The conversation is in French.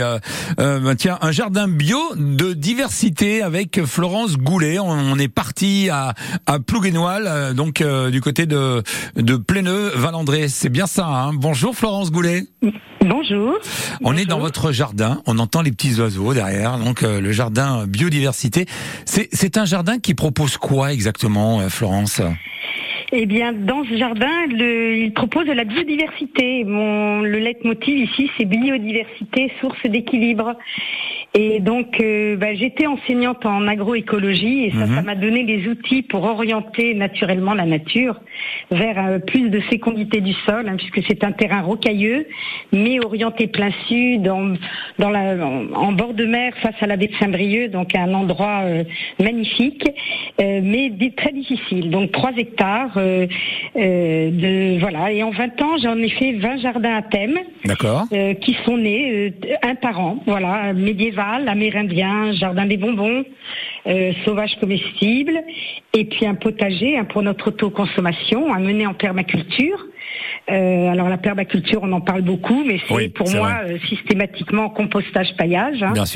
Euh, euh, bah, tiens, un jardin bio de diversité avec Florence Goulet. On, est parti à, à Plouguenoil, euh, donc euh, du côté de, de Pléneux, Valandré. C'est bien ça. Hein Bonjour Florence Goulet. Bonjour. On est dans votre jardin. On entend les petits oiseaux derrière. Donc le jardin biodiversité. C'est un jardin qui propose quoi exactement, Florence? Eh bien, dans ce jardin, il propose la biodiversité. Mon, le leitmotiv ici, c'est biodiversité, source d'équilibre. Et donc, euh, bah, j'étais enseignante en agroécologie et ça, ça mhm. m'a donné des outils pour orienter naturellement la nature vers euh, plus de fécondité du sol, hein, puisque c'est un terrain rocailleux, mais orienté plein sud, en, dans la, en, bord de mer, face à la baie de Saint-Brieuc, donc un endroit euh, magnifique, mais très difficile. Donc 3 hectares de voilà. Et en 20 ans, j'en ai fait 20 jardins à thème, qui sont nés un par an, voilà, médiéval amérindien, jardin des bonbons, euh, sauvage comestible, et puis un potager hein, pour notre autoconsommation, à mener en permaculture. Euh, alors la permaculture, on en parle beaucoup, mais c'est pour moi euh, systématiquement compostage paillage. Hein.